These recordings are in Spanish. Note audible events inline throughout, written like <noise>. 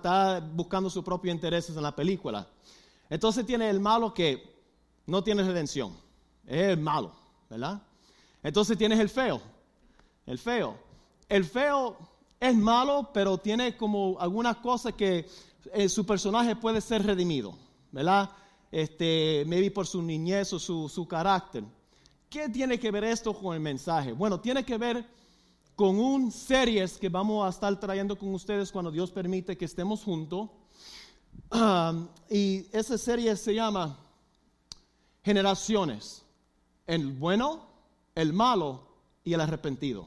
está buscando sus propios intereses en la película. Entonces tiene el malo que no tiene redención. Es malo, ¿verdad? Entonces tienes el feo. El feo. El feo es malo, pero tiene como algunas cosas que eh, su personaje puede ser redimido, ¿verdad? Este, maybe por su niñez o su, su carácter. ¿Qué tiene que ver esto con el mensaje? Bueno, tiene que ver con un series que vamos a estar trayendo con ustedes cuando Dios permite que estemos juntos. Um, y esa serie se llama Generaciones, el bueno, el malo y el arrepentido.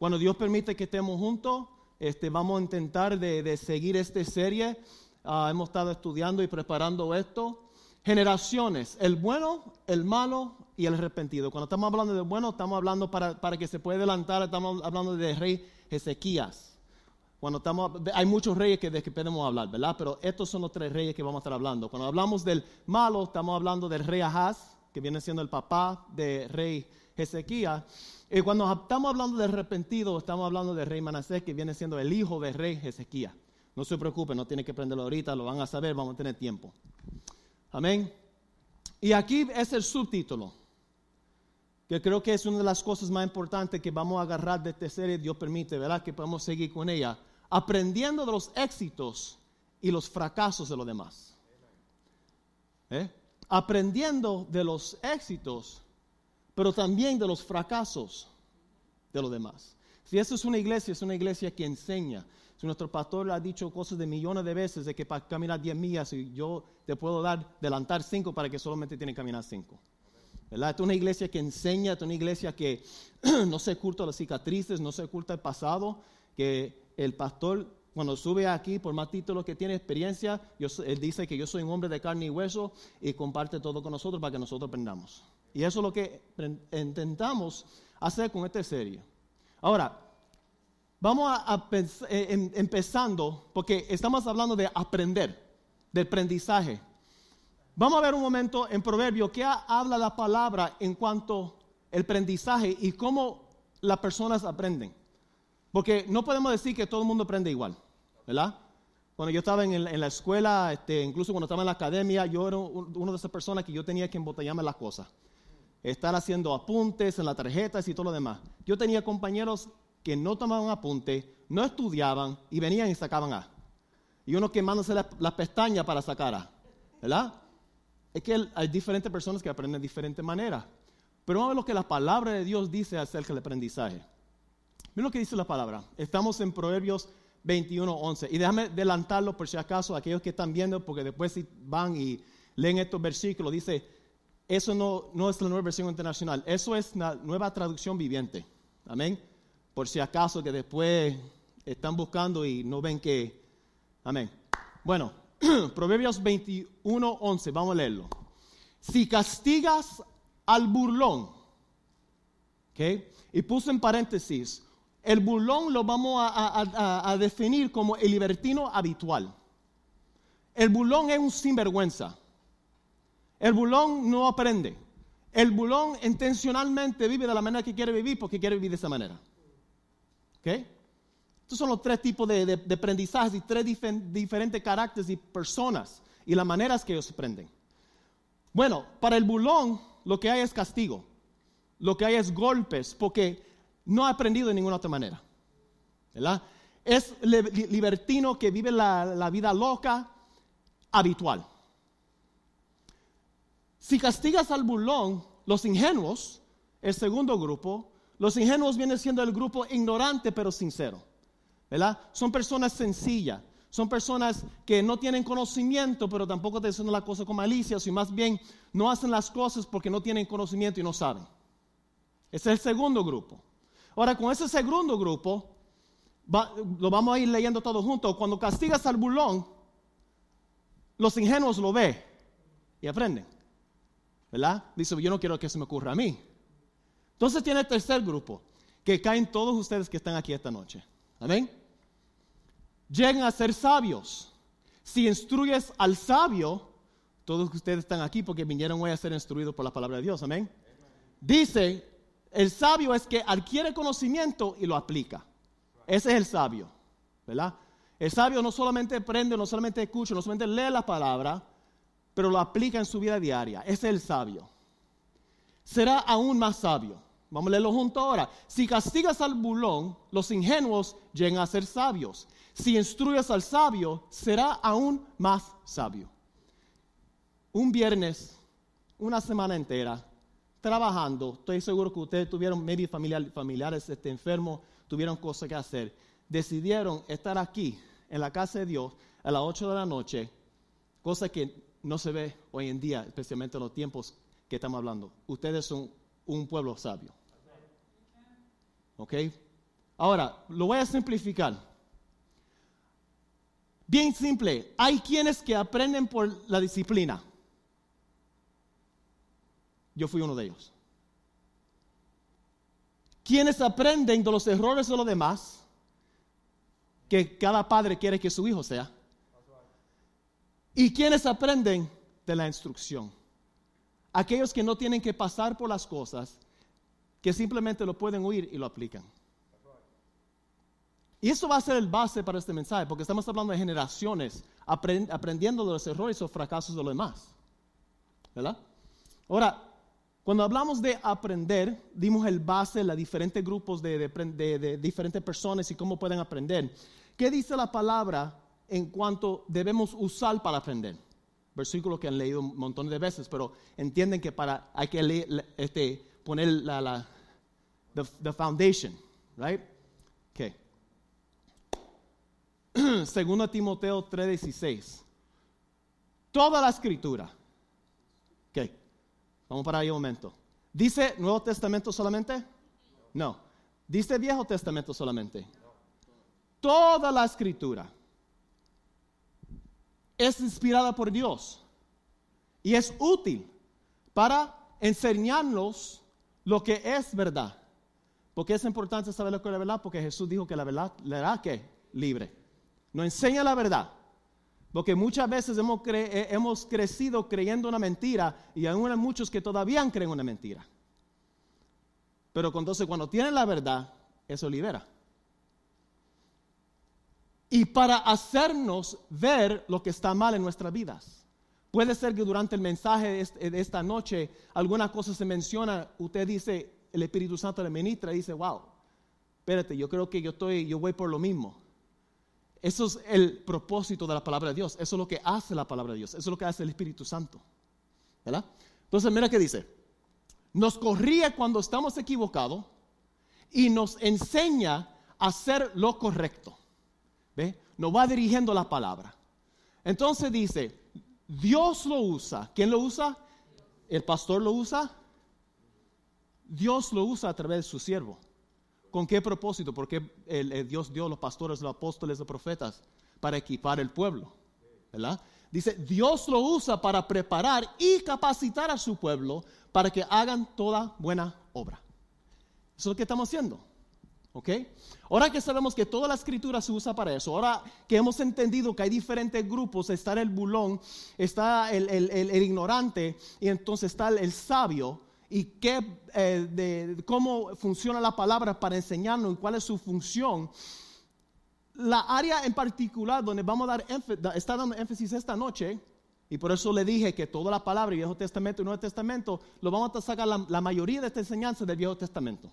Cuando Dios permite que estemos juntos, este, vamos a intentar de, seguir esta serie. Ah, hemos estado estudiando y preparando esto. Generaciones, el bueno, el malo y el arrepentido. Cuando estamos hablando de bueno, estamos hablando para, para que se pueda adelantar, estamos hablando del rey Ezequías. Cuando estamos, hay muchos reyes que, de que podemos hablar, ¿verdad? Pero estos son los tres reyes que vamos a estar hablando. Cuando hablamos del malo, estamos hablando del rey Ahaz, que viene siendo el papá del rey Ezequías. Y cuando estamos hablando del arrepentido, estamos hablando del rey Manasés, que viene siendo el hijo del rey Ezequías. No se preocupen, no tienen que aprenderlo ahorita, lo van a saber, vamos a tener tiempo. Amén. Y aquí es el subtítulo, que creo que es una de las cosas más importantes que vamos a agarrar de esta serie, Dios permite, ¿verdad? Que podemos seguir con ella, aprendiendo de los éxitos y los fracasos de los demás. ¿Eh? Aprendiendo de los éxitos, pero también de los fracasos de los demás. Si esto es una iglesia, es una iglesia que enseña, si nuestro pastor ha dicho cosas de millones de veces de que para caminar 10 millas y yo te puedo dar, adelantar 5 para que solamente tienen que caminar 5. Es una iglesia que enseña, es una iglesia que <clears throat> no se oculta las cicatrices, no se oculta el pasado, que el pastor cuando sube aquí, por más títulos que tiene experiencia, él dice que yo soy un hombre de carne y hueso y comparte todo con nosotros para que nosotros aprendamos. Y eso es lo que intentamos hacer con esta serie. Ahora, Vamos a, eh, empezando, porque estamos hablando de aprender, de aprendizaje. Vamos a ver un momento en Proverbio que habla la palabra en cuanto al aprendizaje y cómo las personas aprenden. Porque no podemos decir que todo el mundo aprende igual, ¿verdad? Cuando yo estaba en, la escuela, este, incluso cuando estaba en la academia, yo era una de esas personas que yo tenía que embotellarme las cosas. Estar haciendo apuntes en las tarjetas y todo lo demás. Yo tenía compañeros que no tomaban apunte, no estudiaban y venían y sacaban A. Y uno quemándose las la pestañas para sacar A. ¿Verdad? Es que hay diferentes personas que aprenden de diferentes maneras. Pero vamos a ver lo que la palabra de Dios dice acerca del aprendizaje. Miren lo que dice la palabra. Estamos en Proverbios 21, 11. Y déjame adelantarlo por si acaso, aquellos que están viendo, porque después si van y leen estos versículos, dice, eso no, no es la nueva versión internacional, eso es la nueva traducción viviente. Amén por si acaso que después están buscando y no ven que... Amén. Bueno, <clears throat> Proverbios 21, 11, vamos a leerlo. Si castigas al burlón, ¿ok? Y puse en paréntesis, el burlón lo vamos a, a, definir como el libertino habitual. El burlón es un sinvergüenza. El burlón no aprende. El burlón intencionalmente vive de la manera que quiere vivir porque quiere vivir de esa manera. Estos son los tres tipos de, de, aprendizajes y tres diferentes caracteres y personas y las maneras que ellos aprenden. Bueno, para el bulón lo que hay es castigo, lo que hay es golpes, porque no ha aprendido de ninguna otra manera. ¿verdad? Es libertino que vive la, la vida loca habitual. Si castigas al bulón, los ingenuos, el segundo grupo, los ingenuos vienen siendo el grupo ignorante pero sincero. ¿Verdad? Son personas sencillas. Son personas que no tienen conocimiento, pero tampoco te dicen la cosa con malicia, sino más bien no hacen las cosas porque no tienen conocimiento y no saben. Ese es el segundo grupo. Ahora, con ese segundo grupo, lo vamos a ir leyendo todos juntos. Cuando castigas al bulón, los ingenuos lo ven y aprenden. ¿Verdad? Dice, yo no quiero que eso me ocurra a mí. Entonces tiene el tercer grupo, que caen todos ustedes que están aquí esta noche. Amén. Llegan a ser sabios. Si instruyes al sabio, todos ustedes están aquí porque vinieron hoy a ser instruidos por la palabra de Dios. Amén. Dice, el sabio es que adquiere conocimiento y lo aplica. Ese es el sabio, ¿verdad? El sabio no solamente aprende, no solamente escucha, no solamente lee la palabra, pero lo aplica en su vida diaria. Ese es el sabio. Será aún más sabio. Vamos a leerlo junto ahora. Si castigas al bulón, los ingenuos llegan a ser sabios. Si instruyes al sabio, será aún más sabio. Un viernes, una semana entera, trabajando, estoy seguro que ustedes tuvieron maybe familiares este, enfermos, tuvieron cosas que hacer. Decidieron estar aquí, en la casa de Dios, a las 8 de la noche, cosa que no se ve hoy en día, especialmente en los tiempos que estamos hablando. Ustedes son un pueblo sabio. ¿Ok? Ahora, lo voy a simplificar. Bien simple, hay quienes que aprenden por la disciplina. Yo fui uno de ellos. Quienes aprenden de los errores de los demás, que cada padre quiere que su hijo sea. Y quienes aprenden de la instrucción. Aquellos que no tienen que pasar por las cosas, que simplemente lo pueden oír y lo aplican. Y eso va a ser el base para este mensaje, porque estamos hablando de generaciones aprendiendo de los errores o fracasos de los demás. ¿Verdad? Ahora, cuando hablamos de aprender, dimos el base, los diferentes grupos de, de, diferentes personas y cómo pueden aprender. ¿Qué dice la palabra en cuanto debemos usar para aprender? Versículo que han leído un montón de veces, pero entienden que para, hay que leer, este, poner la, la the, foundation, right? <clears throat> 2 Timoteo 3:16. Toda la escritura. Ok, vamos para ahí un momento. ¿Dice Nuevo Testamento solamente? No. ¿Dice Viejo Testamento solamente? Toda la escritura es inspirada por Dios y es útil para enseñarnos lo que es verdad. Porque es importante saber lo que es la verdad, porque Jesús dijo que la verdad le hará que libre. Nos enseña la verdad. Porque muchas veces hemos, eh, hemos crecido creyendo una mentira y aún hay muchos que todavía creen una mentira. Pero entonces cuando tienen la verdad, eso libera. Y para hacernos ver lo que está mal en nuestras vidas. Puede ser que durante el mensaje de esta noche alguna cosa se menciona, usted dice, el Espíritu Santo le ministra y dice, wow, espérate, yo creo que yo estoy, yo voy por lo mismo. Eso es el propósito de la palabra de Dios. Eso es lo que hace la palabra de Dios. Eso es lo que hace el Espíritu Santo. ¿Verdad? Entonces, mira qué dice. Nos corría cuando estamos equivocados y nos enseña a hacer lo correcto. ¿Ve? Nos va dirigiendo la palabra. Entonces dice, Dios lo usa. ¿Quién lo usa? El pastor lo usa. Dios lo usa a través de su siervo. ¿Con qué propósito? Porque el, Dios dio los pastores, los apóstoles, los profetas para equipar el pueblo. ¿Verdad? Dice, Dios lo usa para preparar y capacitar a su pueblo para que hagan toda buena obra. Eso es lo que estamos haciendo. ¿Ok? Ahora que sabemos que toda la escritura se usa para eso, ahora que hemos entendido que hay diferentes grupos, está el bulón, está el, ignorante y entonces está el sabio, y qué, eh, de, cómo funciona la palabra para enseñarnos y cuál es su función. La área en particular donde vamos a dar está dando énfasis esta noche, y por eso le dije que toda la palabra, Viejo Testamento y Nuevo Testamento, lo vamos a sacar la, mayoría de esta enseñanza del Viejo Testamento.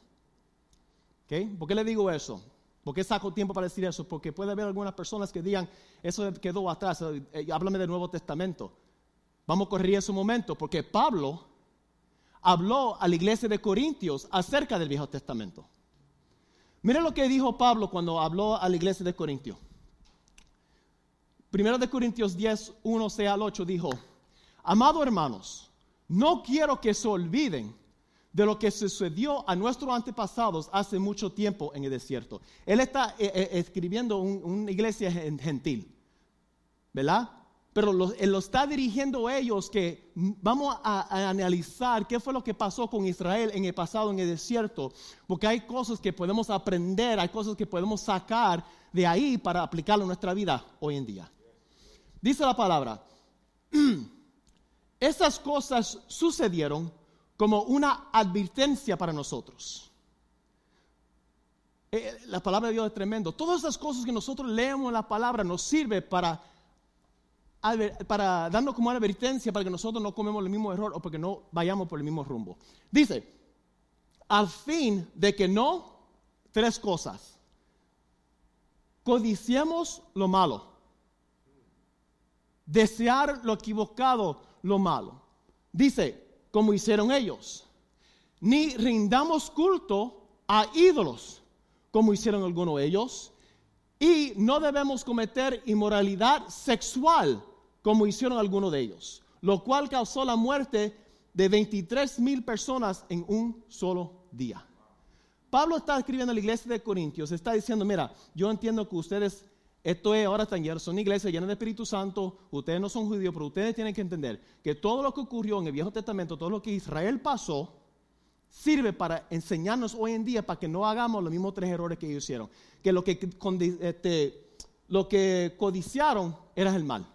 ¿Okay? ¿Por qué le digo eso? ¿Por qué saco tiempo para decir eso? Porque puede haber algunas personas que digan, eso quedó atrás, eh, háblame del Nuevo Testamento. Vamos a correr ese momento, porque Pablo habló a la iglesia de Corintios acerca del Viejo Testamento. Miren lo que dijo Pablo cuando habló a la iglesia de Corintios. Primero de Corintios 10, 1 al 8 dijo, Amado hermanos, no quiero que se olviden de lo que sucedió a nuestros antepasados hace mucho tiempo en el desierto. Él está eh, eh, escribiendo una iglesia gentil, ¿verdad? Pero él lo está dirigiendo a ellos que vamos a, analizar qué fue lo que pasó con Israel en el pasado, en el desierto, porque hay cosas que podemos aprender, hay cosas que podemos sacar de ahí para aplicarlo en nuestra vida hoy en día. Dice la palabra, <clears throat> esas cosas sucedieron como una advertencia para nosotros. Eh, la palabra de Dios es tremendo. Todas esas cosas que nosotros leemos en la palabra nos sirve para, para darnos como una advertencia para que nosotros no comemos el mismo error o porque no vayamos por el mismo rumbo. Dice, al fin de que no, tres cosas. Codiciemos lo malo. Desear lo equivocado, lo malo. Dice, como hicieron ellos. Ni rindamos culto a ídolos como hicieron algunos ellos, y no debemos cometer inmoralidad sexual, como hicieron algunos de ellos, lo cual causó la muerte de 23 mil personas en un solo día. Pablo está escribiendo a la iglesia de Corintios, está diciendo, mira, yo entiendo que ustedes, esto es, ahora están llenos, son iglesias llenas de Espíritu Santo, ustedes no son judíos, pero ustedes tienen que entender que todo lo que ocurrió en el Viejo Testamento, todo lo que Israel pasó, sirve para enseñarnos hoy en día para que no hagamos los mismos tres errores que ellos hicieron. Que lo que, este, codiciaron era el mal.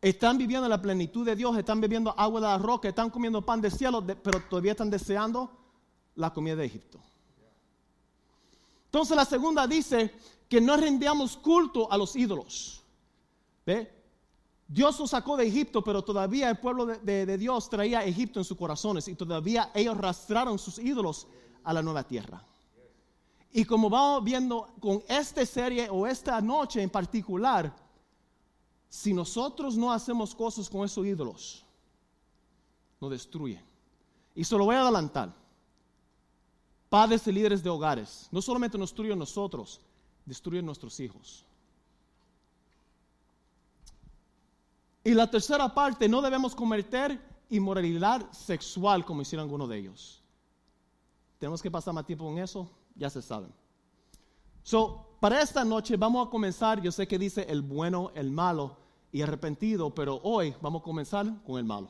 Están viviendo la plenitud de Dios, están bebiendo agua de la roca, están comiendo pan de cielo, pero todavía están deseando la comida de Egipto. Entonces la segunda dice que no rendíamos culto a los ídolos. ¿Ve? Dios los sacó de Egipto, pero todavía el pueblo de, Dios traía Egipto en sus corazones y todavía ellos arrastraron sus ídolos a la nueva tierra. Y como vamos viendo con esta serie o esta noche en particular, si nosotros no hacemos cosas con esos ídolos, nos destruyen. Y se lo voy a adelantar. Padres y líderes de hogares, no solamente nos destruyen nosotros, destruyen nuestros hijos. Y la tercera parte, no debemos cometer inmoralidad sexual como hicieron algunos de ellos. Tenemos que pasar más tiempo en eso, ya se saben. So, para esta noche vamos a comenzar, yo sé que dice el bueno, el malo y arrepentido, pero hoy vamos a comenzar con el malo.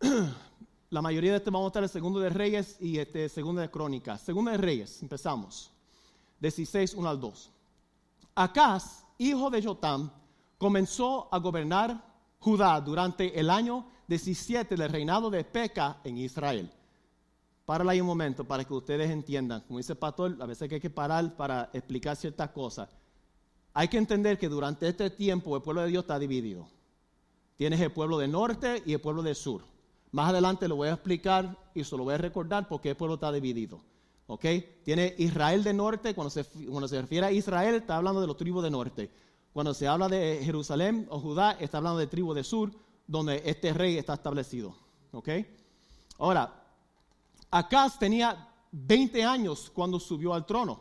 <clears throat> La mayoría de este vamos a estar en Segundo de Reyes y este Segundo de Crónicas. Segundo de Reyes, empezamos. 16, 1 al 2. Acá hijo de Jotam, comenzó a gobernar Judá durante el año 17 del reinado de Peca en Israel. Párala ahí un momento para que ustedes entiendan. Como dice el pastor, a veces hay que parar para explicar ciertas cosas. Hay que entender que durante este tiempo el pueblo de Dios está dividido. Tienes el pueblo del norte y el pueblo del sur. Más adelante lo voy a explicar y se lo voy a recordar porque el pueblo está dividido. ¿Ok? Tiene Israel de norte, cuando se, cuando se refiere a Israel, está hablando de los tribus de norte. Cuando se habla de Jerusalén o Judá, está hablando de tribu de sur, donde este rey está establecido, ¿ok? Ahora, Acaz tenía 20 años cuando subió al trono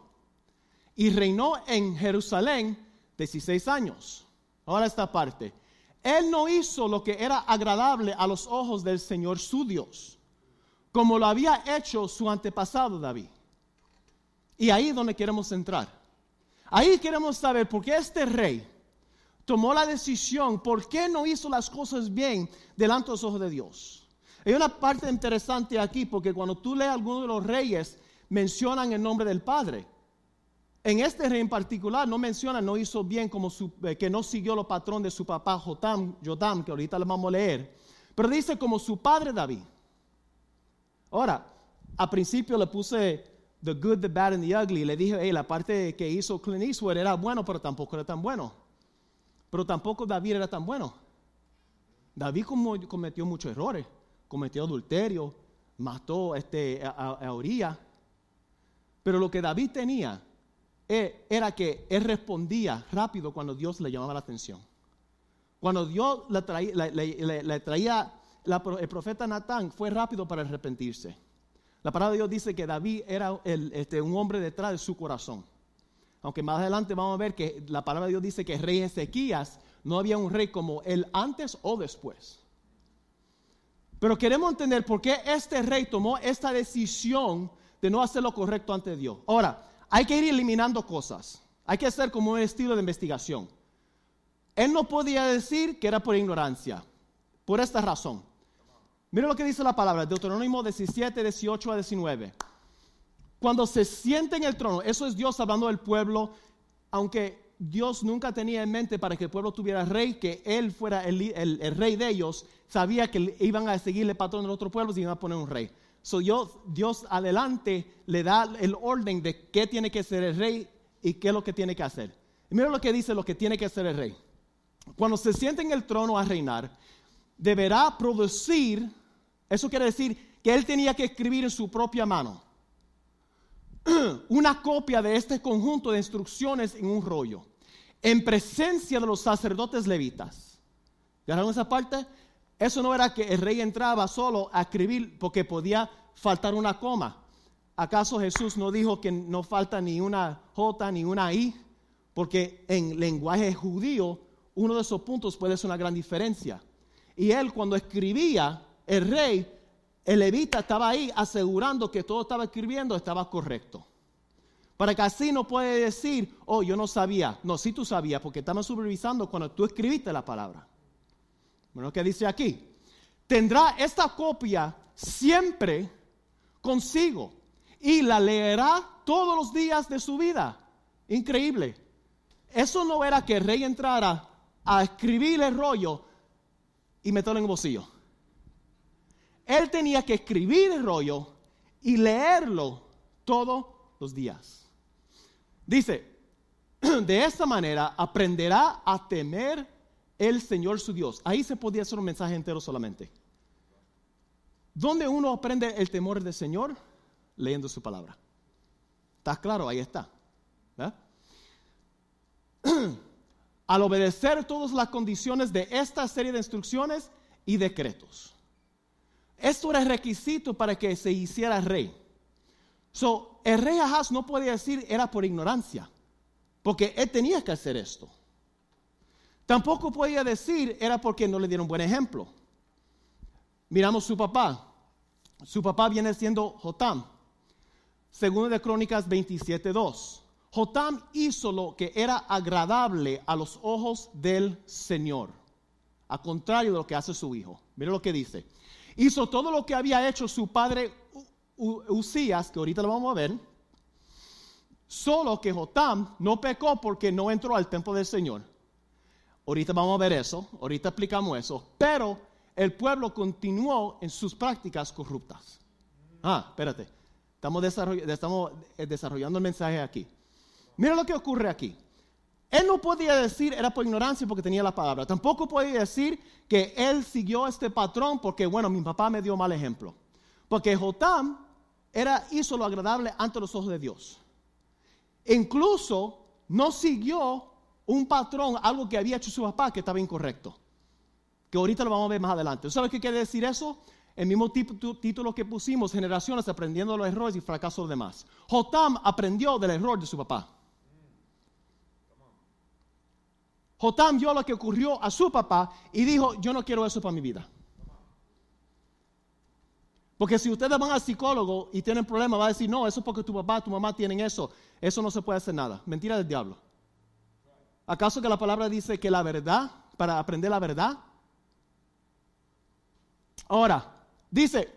y reinó en Jerusalén 16 años. Ahora esta parte. Él no hizo lo que era agradable a los ojos del Señor su Dios como lo había hecho su antepasado David. Y ahí es donde queremos entrar. Ahí queremos saber por qué este rey tomó la decisión, por qué no hizo las cosas bien delante de los ojos de Dios. Hay una parte interesante aquí, porque cuando tú lees algunos de los reyes, mencionan el nombre del Padre. En este rey en particular no menciona, no hizo bien como su, eh, que no siguió los patrón de su papá Jotam, Jotam, que ahorita le vamos a leer, pero dice como su padre David. Ahora, al principio le puse The Good, The Bad and The Ugly. Le dije, hey, la parte que hizo Clint Eastwood era bueno, pero tampoco era tan bueno. Pero tampoco David era tan bueno. David cometió muchos errores. Cometió adulterio, mató este, a, a Pero lo que David tenía eh, era que él respondía rápido cuando Dios le llamaba la atención. Cuando Dios le traía el profeta Natán fue rápido para arrepentirse. La palabra de Dios dice que David era este, un hombre detrás de su corazón. Aunque más adelante vamos a ver que la palabra de Dios dice que el rey Ezequías no había un rey como él antes o después. Pero queremos entender por qué este rey tomó esta decisión de no hacer lo correcto ante Dios. Ahora, hay que ir eliminando cosas. Hay que hacer como un estilo de investigación. Él no podía decir que era por ignorancia. Por esta razón. Mira lo que dice la palabra, Deuteronomio 17, 18 a 19. Cuando se siente en el trono, eso es Dios hablando del pueblo, aunque Dios nunca tenía en mente para que el pueblo tuviera rey, que Él fuera el, rey de ellos, sabía que iban a seguirle patrón del otro pueblo y iban a poner un rey. So Dios adelante le da el orden de qué tiene que ser el rey y qué es lo que tiene que hacer. Mira lo que dice lo que tiene que hacer el rey. Cuando se siente en el trono a reinar, deberá producir, eso quiere decir que él tenía que escribir en su propia mano <clears throat> una copia de este conjunto de instrucciones en un rollo, en presencia de los sacerdotes levitas. ¿Ganaron esa parte? Eso no era que el rey entraba solo a escribir porque podía faltar una coma. ¿Acaso Jesús no dijo que no falta ni una J ni una I? Porque en lenguaje judío uno de esos puntos puede ser una gran diferencia. Y él cuando escribía, el rey, el levita estaba ahí asegurando que todo estaba escribiendo estaba correcto. Para que así no puede decir, oh, yo no sabía. No, sí tú sabías, porque estaba supervisando cuando tú escribiste la palabra. Bueno, ¿qué dice aquí? Tendrá esta copia siempre consigo y la leerá todos los días de su vida. Increíble. Eso no era que el rey entrara a escribir el rollo y meterlo en el bolsillo. Él tenía que escribir el rollo y leerlo todos los días. Dice, <clears throat> de esta manera aprenderá a temer el Señor su Dios. Ahí se podía hacer un mensaje entero solamente. ¿Dónde uno aprende el temor del Señor? Leyendo su palabra. ¿Está claro? Ahí está. <clears throat> Al obedecer todas las condiciones de esta serie de instrucciones y decretos. Esto era requisito para que se hiciera rey. So, el rey Ahaz no podía decir era por ignorancia, porque él tenía que hacer esto. Tampoco podía decir era porque no le dieron buen ejemplo. Miramos su papá. Su papá viene siendo Jotam. Segundo de Crónicas 27.2. Jotam hizo lo que era agradable a los ojos del Señor. A contrario de lo que hace su hijo. Mire lo que dice. Hizo todo lo que había hecho su padre Usías, que ahorita lo vamos a ver. Solo que Jotam no pecó porque no entró al templo del Señor. Ahorita vamos a ver eso, ahorita explicamos eso, pero el pueblo continuó en sus prácticas corruptas. Ah, espérate, estamos, estamos eh, desarrollando el mensaje aquí. Mira lo que ocurre aquí. Él no podía decir era por ignorancia porque tenía la palabra. Tampoco podía decir que él siguió este patrón porque, bueno, mi papá me dio mal ejemplo. Porque Jotam era, hizo lo agradable ante los ojos de Dios. Incluso no siguió un patrón, algo que había hecho su papá que estaba incorrecto. Que ahorita lo vamos a ver más adelante. ¿Sabes qué quiere decir eso? El mismo título que pusimos, generaciones aprendiendo los errores y fracasos de demás. Jotam aprendió del error de su papá. Jotam vio lo que ocurrió a su papá y dijo, yo no quiero eso para mi vida. Porque si ustedes van al psicólogo y tienen problemas, va a decir, no, eso es porque tu papá, tu mamá tienen eso. Eso no se puede hacer nada. Mentira del diablo. ¿Acaso que la palabra dice que la verdad, para aprender la verdad? Ahora, dice,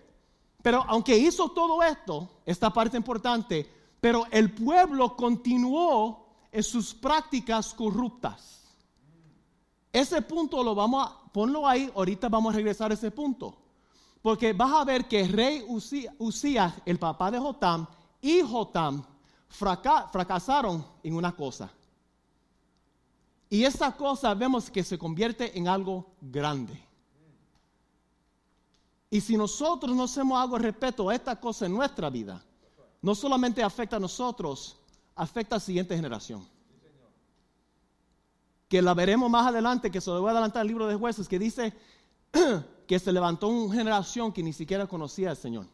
pero aunque hizo todo esto, esta parte importante, pero el pueblo continuó en sus prácticas corruptas. Ese punto lo vamos a ponlo ahí, ahorita vamos a regresar a ese punto. Porque vas a ver que el rey Usías, el papá de Jotam, y Jotam fracasaron en una cosa. Y esa cosa vemos que se convierte en algo grande. Y si nosotros no hacemos algo respecto a esta cosa en nuestra vida, no solamente afecta a nosotros, afecta a la siguiente generación. Que la veremos más adelante, que se lo voy a adelantar el libro de jueces, que dice <clears throat> que se levantó una generación que ni siquiera conocía al Señor.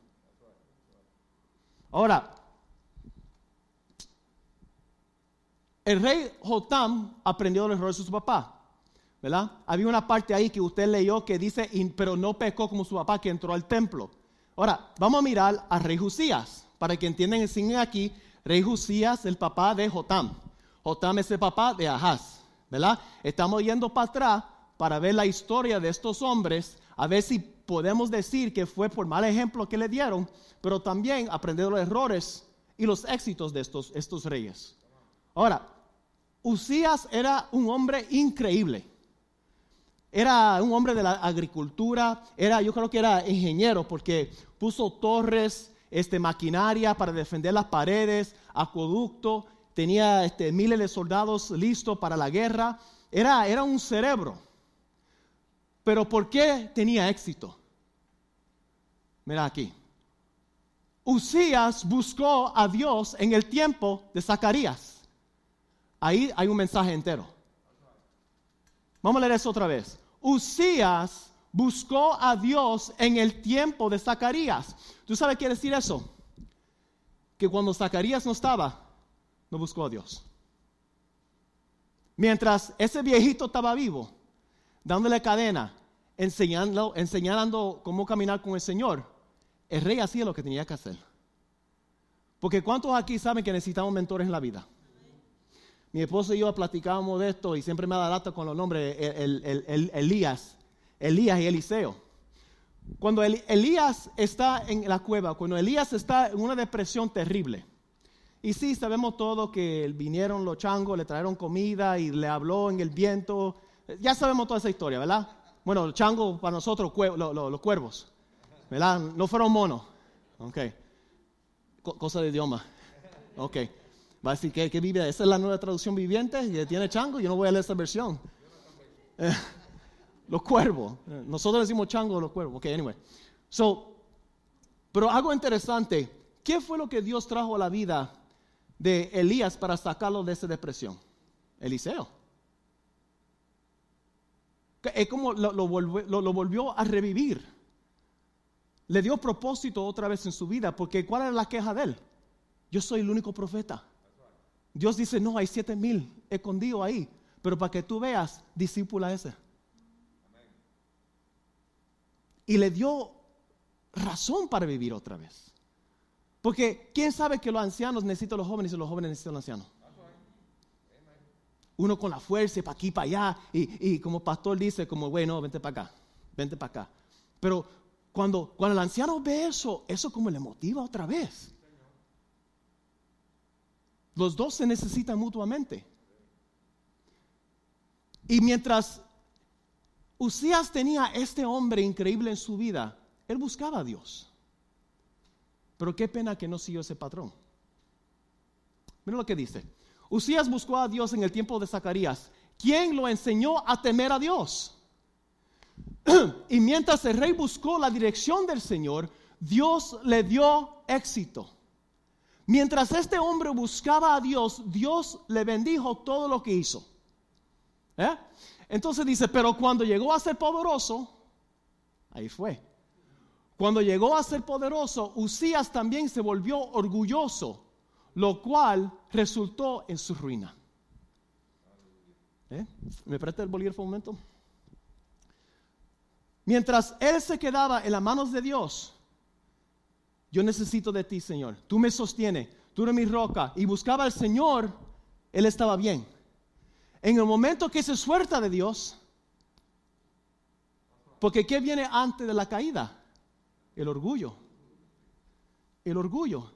Ahora, El rey Jotam aprendió los errores de su papá. ¿Verdad? Había una parte ahí que usted leyó que dice, pero no pecó como su papá que entró al templo. Ahora, vamos a mirar a rey Jusías, para que entiendan el signo aquí, rey Jusías, el papá de Jotam. Jotam es el papá de Ahaz, ¿verdad? Estamos yendo para atrás para ver la historia de estos hombres, a ver si podemos decir que fue por mal ejemplo que le dieron, pero también aprender los errores y los éxitos de estos, estos reyes. Ahora, Usías era un hombre increíble. Era un hombre de la agricultura, era, yo creo que era ingeniero, porque puso torres, este, maquinaria para defender las paredes, acueducto, tenía este, miles de soldados listos para la guerra. Era, era un cerebro. Pero ¿por qué tenía éxito? Mira aquí. Usías buscó a Dios en el tiempo de Zacarías. Ahí hay un mensaje entero. Vamos a leer eso otra vez. Usías buscó a Dios en el tiempo de Zacarías. ¿Tú sabes qué decir eso? Que cuando Zacarías no estaba, no buscó a Dios. Mientras ese viejito estaba vivo, dándole cadena, enseñando, enseñando cómo caminar con el Señor, el rey hacía lo que tenía que hacer. Porque ¿cuántos aquí saben que necesitamos mentores en la vida? Mi esposo y yo platicábamos de esto y siempre me da lata con los nombres, el, Elías, Elías y Eliseo. Cuando Elías está en la cueva, cuando Elías está en una depresión terrible, y sí, sabemos todo que vinieron los changos, le trajeron comida y le habló en el viento. Ya sabemos toda esa historia, ¿verdad? Bueno, los changos para nosotros, los, cuervos, ¿verdad? No fueron monos. Ok. cosa de idioma. Ok. Va a decir que vive, esa es la nueva traducción viviente que tiene chango, yo no voy a leer esa versión. Eh, los cuervos. Nosotros decimos chango los cuervos. Ok, anyway. So, pero algo interesante, ¿qué fue lo que Dios trajo a la vida de Elías para sacarlo de esa depresión? Eliseo. Es como lo, volvió, a revivir. Le dio propósito otra vez en su vida, porque ¿cuál era la queja de él? Yo soy el único profeta. Dios dice, no, hay siete mil escondidos ahí, pero para que tú veas, discípula ese. Y le dio razón para vivir otra vez. Porque ¿quién sabe que los ancianos necesitan a los jóvenes y los jóvenes necesitan a los ancianos? Uno con la fuerza, para aquí, para allá. Y, como pastor dice, como, güey, no, vente para acá, vente para acá. Pero cuando, cuando el anciano ve eso, eso como le motiva otra vez. Los dos se necesitan mutuamente. Y mientras Usías tenía este hombre increíble en su vida, él buscaba a Dios. Pero qué pena que no siguió ese patrón. Mira lo que dice. Usías buscó a Dios en el tiempo de Zacarías. ¿Quién lo enseñó a temer a Dios? <clears throat> y mientras el rey buscó la dirección del Señor, Dios le dio éxito. Mientras este hombre buscaba a Dios, Dios le bendijo todo lo que hizo. ¿Eh? Entonces dice, pero cuando llegó a ser poderoso, ahí fue. Cuando llegó a ser poderoso, Usías también se volvió orgulloso, lo cual resultó en su ruina. ¿Eh? ¿Me presta el bolígrafo un momento? Mientras él se quedaba en las manos de Dios, yo necesito de ti, Señor. Tú me sostienes, tú eres mi roca. Y buscaba al Señor, él estaba bien. En el momento que se suelta de Dios, porque ¿qué viene antes de la caída? El orgullo. El orgullo.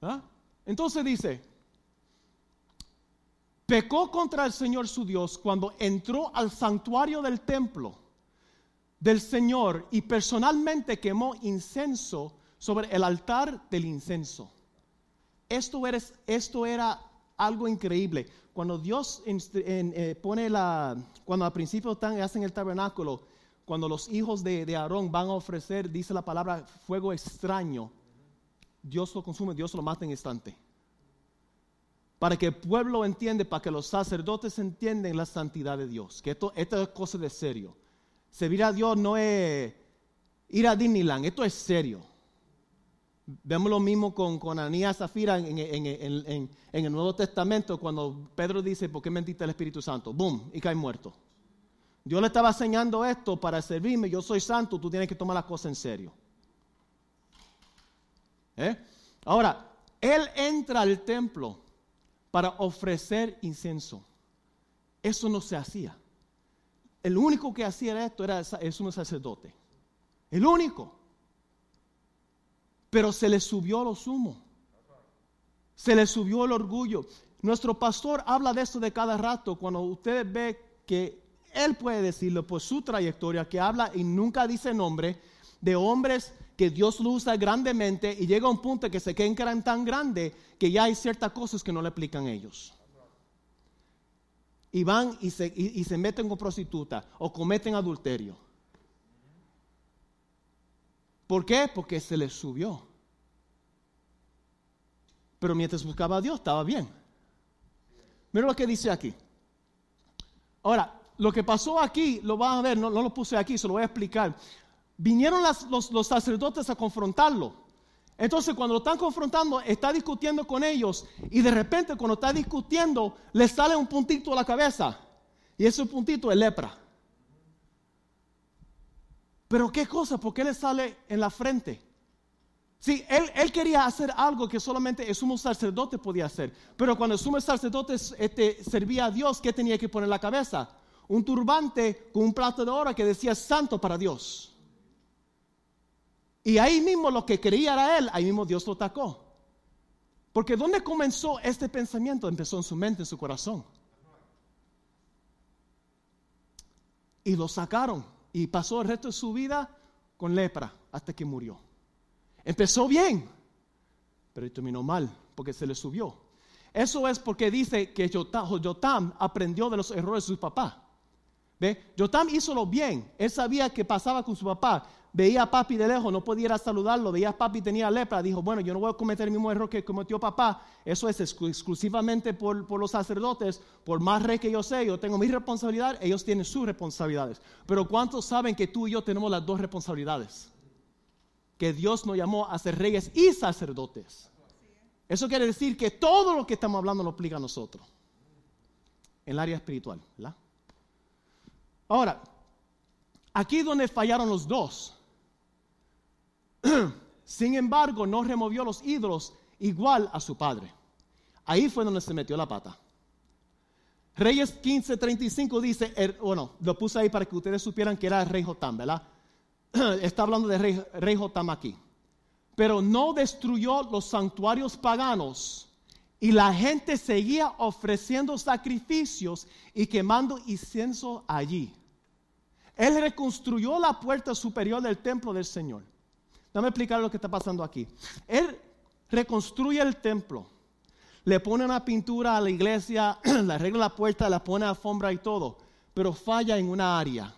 ¿Ah? Entonces dice, pecó contra el Señor su Dios cuando entró al santuario del templo del Señor y personalmente quemó incenso sobre el altar del incenso. Esto, esto era algo increíble. Cuando Dios eh, pone la, cuando al principio están, hacen el tabernáculo, cuando los hijos de, de Aarón van a ofrecer, dice la palabra, fuego extraño, Dios lo consume, Dios lo mata en instante. Para que el pueblo entienda, para que los sacerdotes entiendan la santidad de Dios, que esto, es cosa de serio. Servir a Dios no es ir a Disneyland, esto es serio. Vemos lo mismo con, con Anías Zafira en, en, el Nuevo Testamento, cuando Pedro dice, ¿por qué mentiste al Espíritu Santo? ¡Boom! Y cae muerto. Dios le estaba enseñando esto para servirme, yo soy santo, tú tienes que tomar las cosas en serio. ¿Eh? Ahora, él entra al templo para ofrecer incienso. Eso no se hacía. El único que hacía esto era el sumo sacerdote. El único. Pero se le subió lo sumo. Se le subió el orgullo. Nuestro pastor habla de esto de cada rato. Cuando usted ve que él puede decirlo por su trayectoria, que habla y nunca dice nombre, de hombres que Dios lo usa grandemente y llega a un punto que se quedan tan grande que ya hay ciertas cosas que no le aplican a ellos. Y van y se, y se meten con prostituta o cometen adulterio. ¿Por qué? Porque se les subió. Pero mientras buscaba a Dios estaba bien. Mira lo que dice aquí. Ahora, lo que pasó aquí, lo van a ver, no, lo puse aquí, se lo voy a explicar. Vinieron los, sacerdotes a confrontarlo. Entonces, cuando lo están confrontando, está discutiendo con ellos y de repente, cuando está discutiendo, le sale un puntito a la cabeza. Y ese puntito es lepra. Pero qué cosa, ¿por qué le sale en la frente? Sí, él, quería hacer algo que solamente el sumo sacerdote podía hacer. Pero cuando el sumo sacerdote este, servía a Dios, ¿qué tenía que poner en la cabeza? Un turbante con un plato de oro que decía santo para Dios. Y ahí mismo lo que quería era él, ahí mismo Dios lo atacó. Porque ¿dónde comenzó este pensamiento? Empezó en su mente, en su corazón. Y lo sacaron. Y pasó el resto de su vida con lepra hasta que murió. Empezó bien, pero terminó mal porque se le subió. Eso es porque dice que Jotam aprendió de los errores de su papá. ¿Ve? Hizo lo bien. Él sabía que pasaba con su papá. Veía a papi de lejos, no podía saludarlo. Veía a papi tenía lepra. Dijo, bueno, yo no voy a cometer el mismo error que cometió papá. Eso es exclusivamente por, por los sacerdotes. Por más rey que yo sé, yo tengo mi responsabilidad, ellos tienen sus responsabilidades. Pero ¿cuántos saben que tú y yo tenemos las dos responsabilidades? que Dios nos llamó a ser reyes y sacerdotes. Eso quiere decir que todo lo que estamos hablando lo aplica a nosotros. En el área espiritual, ¿verdad? Ahora, aquí donde fallaron los dos. <clears throat> Sin embargo, no removió los ídolos igual a su padre. Ahí fue donde se metió la pata. Reyes 15:35 dice, er, bueno, lo puse ahí para que ustedes supieran que era el rey Jotam, ¿verdad? <clears throat> está hablando de rey, rey Jotam aquí. Pero no destruyó los santuarios paganos y la gente seguía ofreciendo sacrificios y quemando incienso allí. Él reconstruyó la puerta superior del templo del Señor. Dame explicar lo que está pasando aquí. Él reconstruye el templo, le pone una pintura a la iglesia, <clears throat> le arregla la puerta, le pone alfombra y todo, pero falla en una área.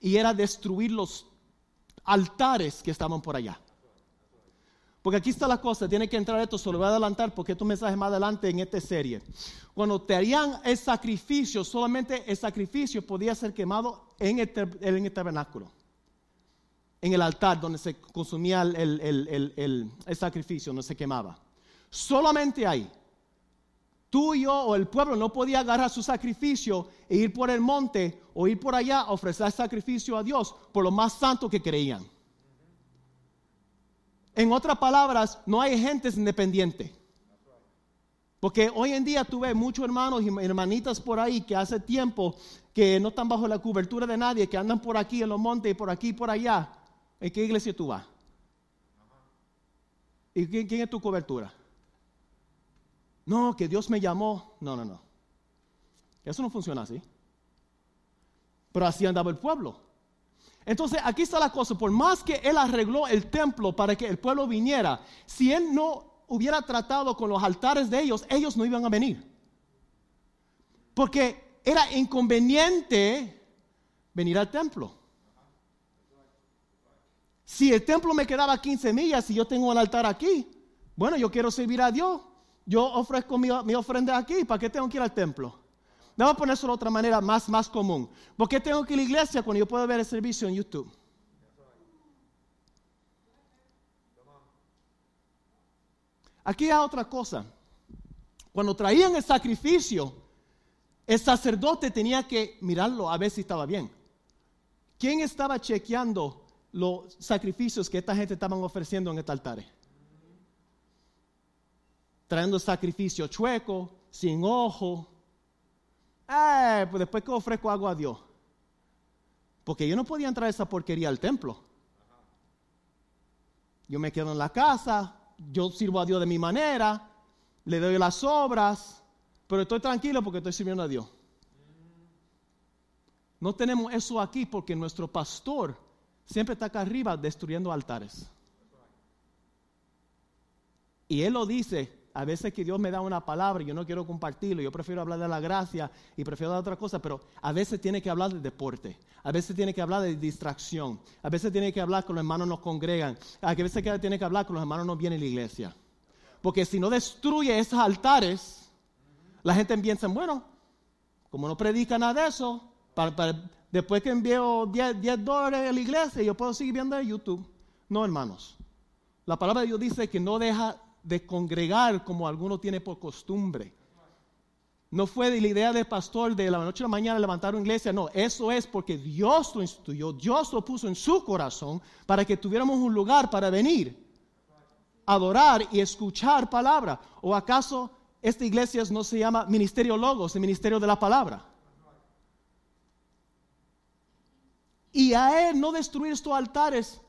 Y era destruir los altares que estaban por allá. Porque aquí está la cosa, tiene que entrar esto, se lo voy a adelantar porque estos mensajes más adelante en esta serie. Cuando te harían el sacrificio, solamente el sacrificio podía ser quemado en el, tabernáculo, en el altar donde se consumía el, sacrificio, donde se quemaba. Solamente ahí. Tú y yo o el pueblo no podía agarrar su sacrificio e ir por el monte o ir por allá a ofrecer sacrificio a Dios por lo más santo que creían. En otras palabras, no hay gentes independientes. Porque hoy en día tú ves muchos hermanos y hermanitas por ahí que hace tiempo que no están bajo la cobertura de nadie, que andan por aquí en los montes y por aquí y por allá. ¿En qué iglesia tú vas? ¿Y quién, quién es tu cobertura? No, que Dios me llamó. No, no, no. Eso no funciona así. Pero así andaba el pueblo. Entonces aquí está la cosa, por más que él arregló el templo para que el pueblo viniera, si él no hubiera tratado con los altares de ellos, ellos no iban a venir. Porque era inconveniente venir al templo. Si el templo me quedaba 15 millas y yo tengo el altar aquí, bueno, yo quiero servir a Dios, yo ofrezco mi, ofrenda aquí, ¿para qué tengo que ir al templo? Vamos a ponerlo de otra manera más, más común. ¿Por qué tengo que ir a la iglesia cuando yo puedo ver el servicio en YouTube? Aquí hay otra cosa. Cuando traían el sacrificio, el sacerdote tenía que mirarlo a ver si estaba bien. ¿Quién estaba chequeando los sacrificios que esta gente estaban ofreciendo en este altar? trayendo sacrificio chueco, sin ojo. Eh, pues después que ofrezco algo a Dios. Porque yo no podía entrar esa porquería al templo. Yo me quedo en la casa, yo sirvo a Dios de mi manera, le doy las obras, pero estoy tranquilo porque estoy sirviendo a Dios. No tenemos eso aquí porque nuestro pastor siempre está acá arriba destruyendo altares. Y Él lo dice, a veces que Dios me da una palabra y yo no quiero compartirlo, yo prefiero hablar de la gracia y prefiero dar otra cosa, pero a veces tiene que hablar de deporte, a veces tiene que hablar de distracción, a veces tiene que hablar con los hermanos nos congregan, a veces tiene que hablar con los hermanos no vienen a la iglesia. Porque si no destruye esos altares, la gente piensa, bueno, como no predica nada de eso, después que envío 10, 10 dólares a la iglesia, yo puedo seguir viendo en YouTube. No, hermanos. La palabra de Dios dice que no deja de congregar como alguno tiene por costumbre. No fue de la idea del pastor de la noche a la mañana levantar una iglesia, no, eso es porque Dios lo instituyó, Dios lo puso en su corazón para que tuviéramos un lugar para venir, adorar y escuchar palabra. ¿O acaso esta iglesia no se llama Ministerio Logos, el Ministerio de la Palabra? Y a él no destruir estos altares,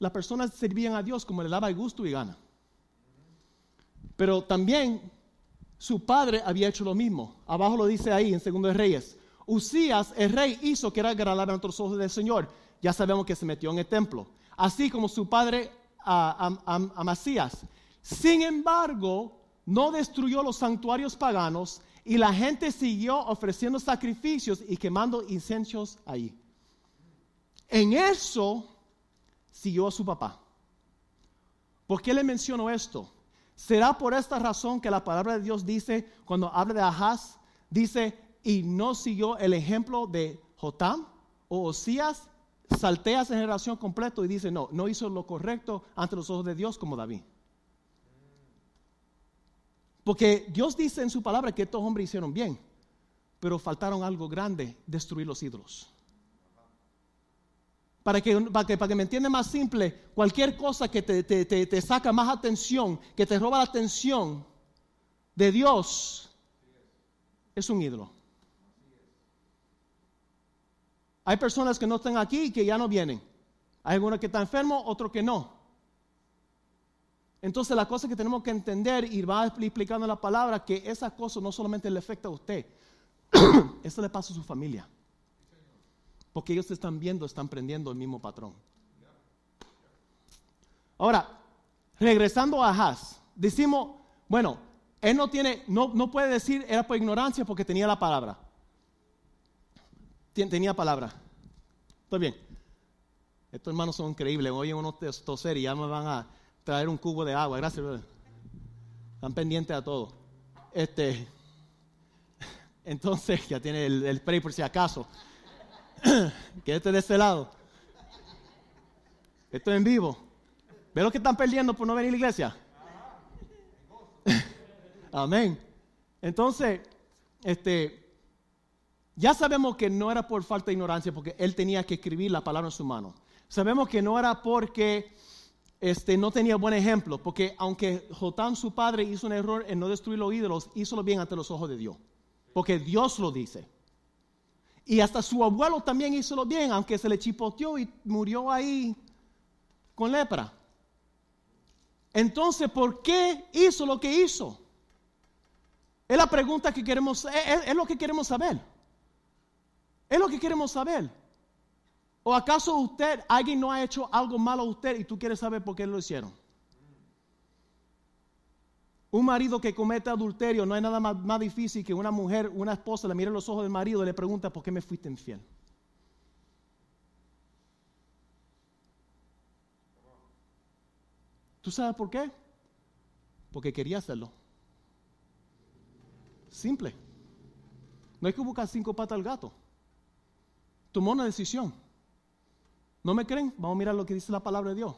las personas servían a Dios como le daba gusto y gana. Pero también su padre había hecho lo mismo. Abajo lo dice ahí en Segundo de Reyes. Usías, el rey, hizo que era agradable ante los ojos del Señor. Ya sabemos que se metió en el templo. Así como su padre Amasías. Sin embargo, no destruyó los santuarios paganos y la gente siguió ofreciendo sacrificios y quemando incensios ahí. En eso siguió a su papá. ¿Por qué le menciono esto? ¿Será por esta razón que la palabra de Dios dice, cuando habla de Ahaz, dice, y no siguió el ejemplo de Jotam o Osías? Saltea esa generación completo y dice, no, no hizo lo correcto ante los ojos de Dios como David. Porque Dios dice en su palabra que estos hombres hicieron bien, pero faltaron algo grande, destruir los ídolos. Para que, para que, me entienda más simple, cualquier cosa que te, te, saca más atención, que te roba la atención de Dios, es un ídolo. Hay personas que no están aquí y que ya no vienen. Hay algunos que están enfermos, otros que no. Entonces la cosa que tenemos que entender y va explicando la palabra que esa cosa no solamente le afecta a usted, <clears throat> eso le pasa a su familia. Porque ellos están viendo, están prendiendo el mismo patrón. Ahora, regresando a Haz, decimos, bueno, él no tiene, no, no puede decir era por ignorancia porque tenía la palabra. Tenía palabra. Está bien. Estos hermanos son increíbles. Oyen uno toser y ya me van a traer un cubo de agua. Gracias, Están pendientes a todo. Este, <laughs> entonces, ya tiene el, el spray por si acaso. <coughs> Quédate de ese lado. Esto es en vivo. ¿Ve lo que están perdiendo por no venir a la iglesia? <coughs> Amén. Entonces, este, ya sabemos que no era por falta de ignorancia, porque él tenía que escribir la palabra en su mano. Sabemos que no era porque este, no tenía buen ejemplo, porque aunque Jotán, su padre, hizo un error en no destruir los ídolos, hizo lo bien ante los ojos de Dios, porque Dios lo dice. Y hasta su abuelo también hizo lo bien, aunque se le chipoteó y murió ahí con lepra. Entonces, ¿por qué hizo lo que hizo? Es la pregunta que queremos, es, es, lo que queremos saber. Es lo que queremos saber. ¿O acaso usted, alguien no ha hecho algo malo a usted y tú quieres saber por qué lo hicieron? Un marido que comete adulterio no hay nada más, difícil que una mujer, una esposa le mire los ojos del marido y le pregunta por qué me fuiste infiel. ¿Tú sabes por qué? Porque quería hacerlo. Simple. No hay que buscar cinco patas al gato. Tomó una decisión. ¿No me creen? Vamos a mirar lo que dice la palabra de Dios.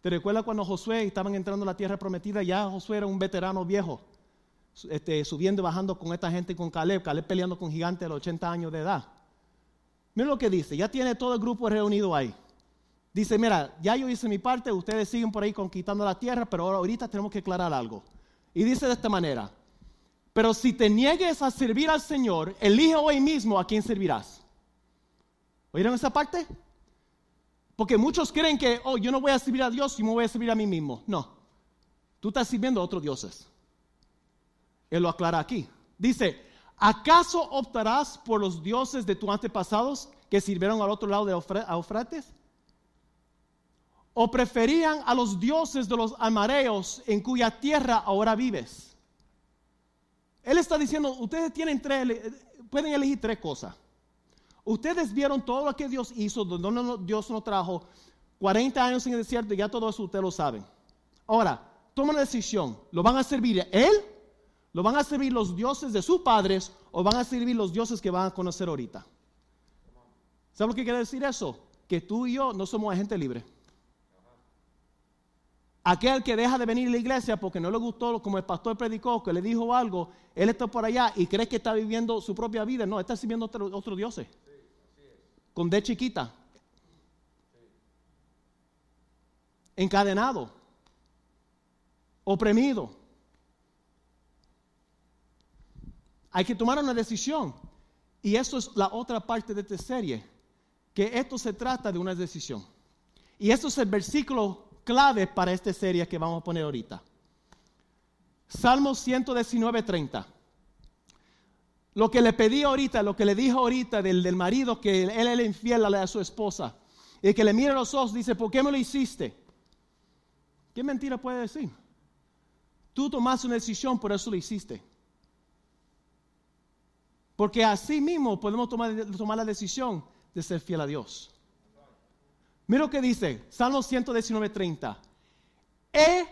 ¿Te recuerdas cuando Josué estaban entrando a la tierra prometida? Ya Josué era un veterano viejo, este, subiendo y bajando con esta gente, con Caleb, Caleb peleando con gigantes de los 80 años de edad. Mira lo que dice, ya tiene todo el grupo reunido ahí. Dice, mira, ya yo hice mi parte, ustedes siguen por ahí conquistando la tierra, pero ahorita tenemos que aclarar algo. Y dice de esta manera, pero si te niegues a servir al Señor, elige hoy mismo a quién servirás. ¿Oyeron esa parte? Porque muchos creen que, oh, yo no voy a servir a Dios y me voy a servir a mí mismo. No, tú estás sirviendo a otros dioses. Él lo aclara aquí. Dice, ¿acaso optarás por los dioses de tus antepasados que sirvieron al otro lado de Eufrates? ¿O preferían a los dioses de los amareos en cuya tierra ahora vives? Él está diciendo, ustedes tienen tres, pueden elegir tres cosas. Ustedes vieron todo lo que Dios hizo, donde Dios nos trajo 40 años en el desierto y ya todo eso ustedes lo saben. Ahora, toma una decisión. ¿Lo van a servir Él? ¿Lo van a servir los dioses de sus padres o van a servir los dioses que van a conocer ahorita? ¿Sabes lo que quiere decir eso? Que tú y yo no somos agentes libres. Aquel que deja de venir a la iglesia porque no le gustó como el pastor predicó, que le dijo algo, él está por allá y cree que está viviendo su propia vida. No, está sirviendo otro, otro dioses. Con D chiquita. Encadenado. Oprimido. Hay que tomar una decisión. Y eso es la otra parte de esta serie. Que esto se trata de una decisión. Y esto es el versículo clave para esta serie que vamos a poner ahorita. Salmo 119, 30. Lo que le pedí ahorita, lo que le dijo ahorita del, del marido que él era infiel a, su esposa, y que le mira a los ojos, dice, ¿por qué me lo hiciste? ¿Qué mentira puede decir? Tú tomaste una decisión, por eso lo hiciste. Porque así mismo podemos tomar, tomar la decisión de ser fiel a Dios. Mira lo que dice, Salmo 119, 30. He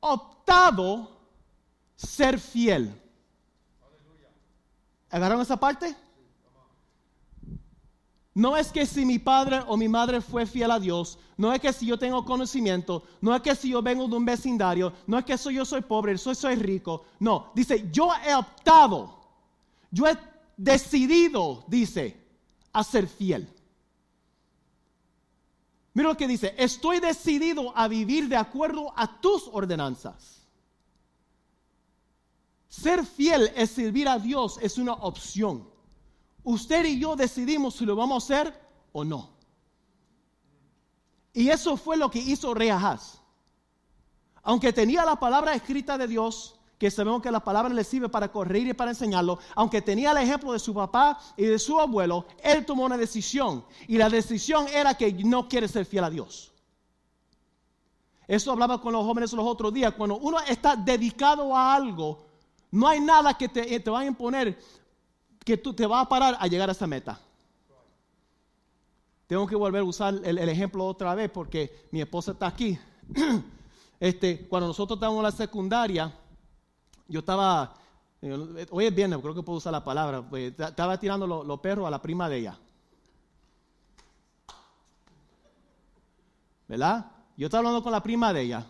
optado ser fiel. ¿Agarraron esa parte? No es que si mi padre o mi madre fue fiel a Dios, no es que si yo tengo conocimiento, no es que si yo vengo de un vecindario, no es que si yo soy pobre, soy, soy rico. No, dice, yo he optado, yo he decidido, dice, a ser fiel. Mira lo que dice, estoy decidido a vivir de acuerdo a tus ordenanzas. Ser fiel es servir a Dios, es una opción. Usted y yo decidimos si lo vamos a hacer o no. Y eso fue lo que hizo Reahaz. Aunque tenía la palabra escrita de Dios, que sabemos que la palabra le sirve para corregir y para enseñarlo, aunque tenía el ejemplo de su papá y de su abuelo, él tomó una decisión. Y la decisión era que no quiere ser fiel a Dios. Eso hablaba con los jóvenes los otros días. Cuando uno está dedicado a algo, no hay nada que te, te va a imponer que tú te va a parar a llegar a esa meta. Tengo que volver a usar el, ejemplo otra vez porque mi esposa está aquí. <clears throat> Este, cuando nosotros estábamos en la secundaria, yo estaba, eh, hoy es viernes, creo que puedo usar la palabra, pues, estaba tirando los perros a la prima de ella. ¿Verdad? Yo estaba hablando con la prima de ella.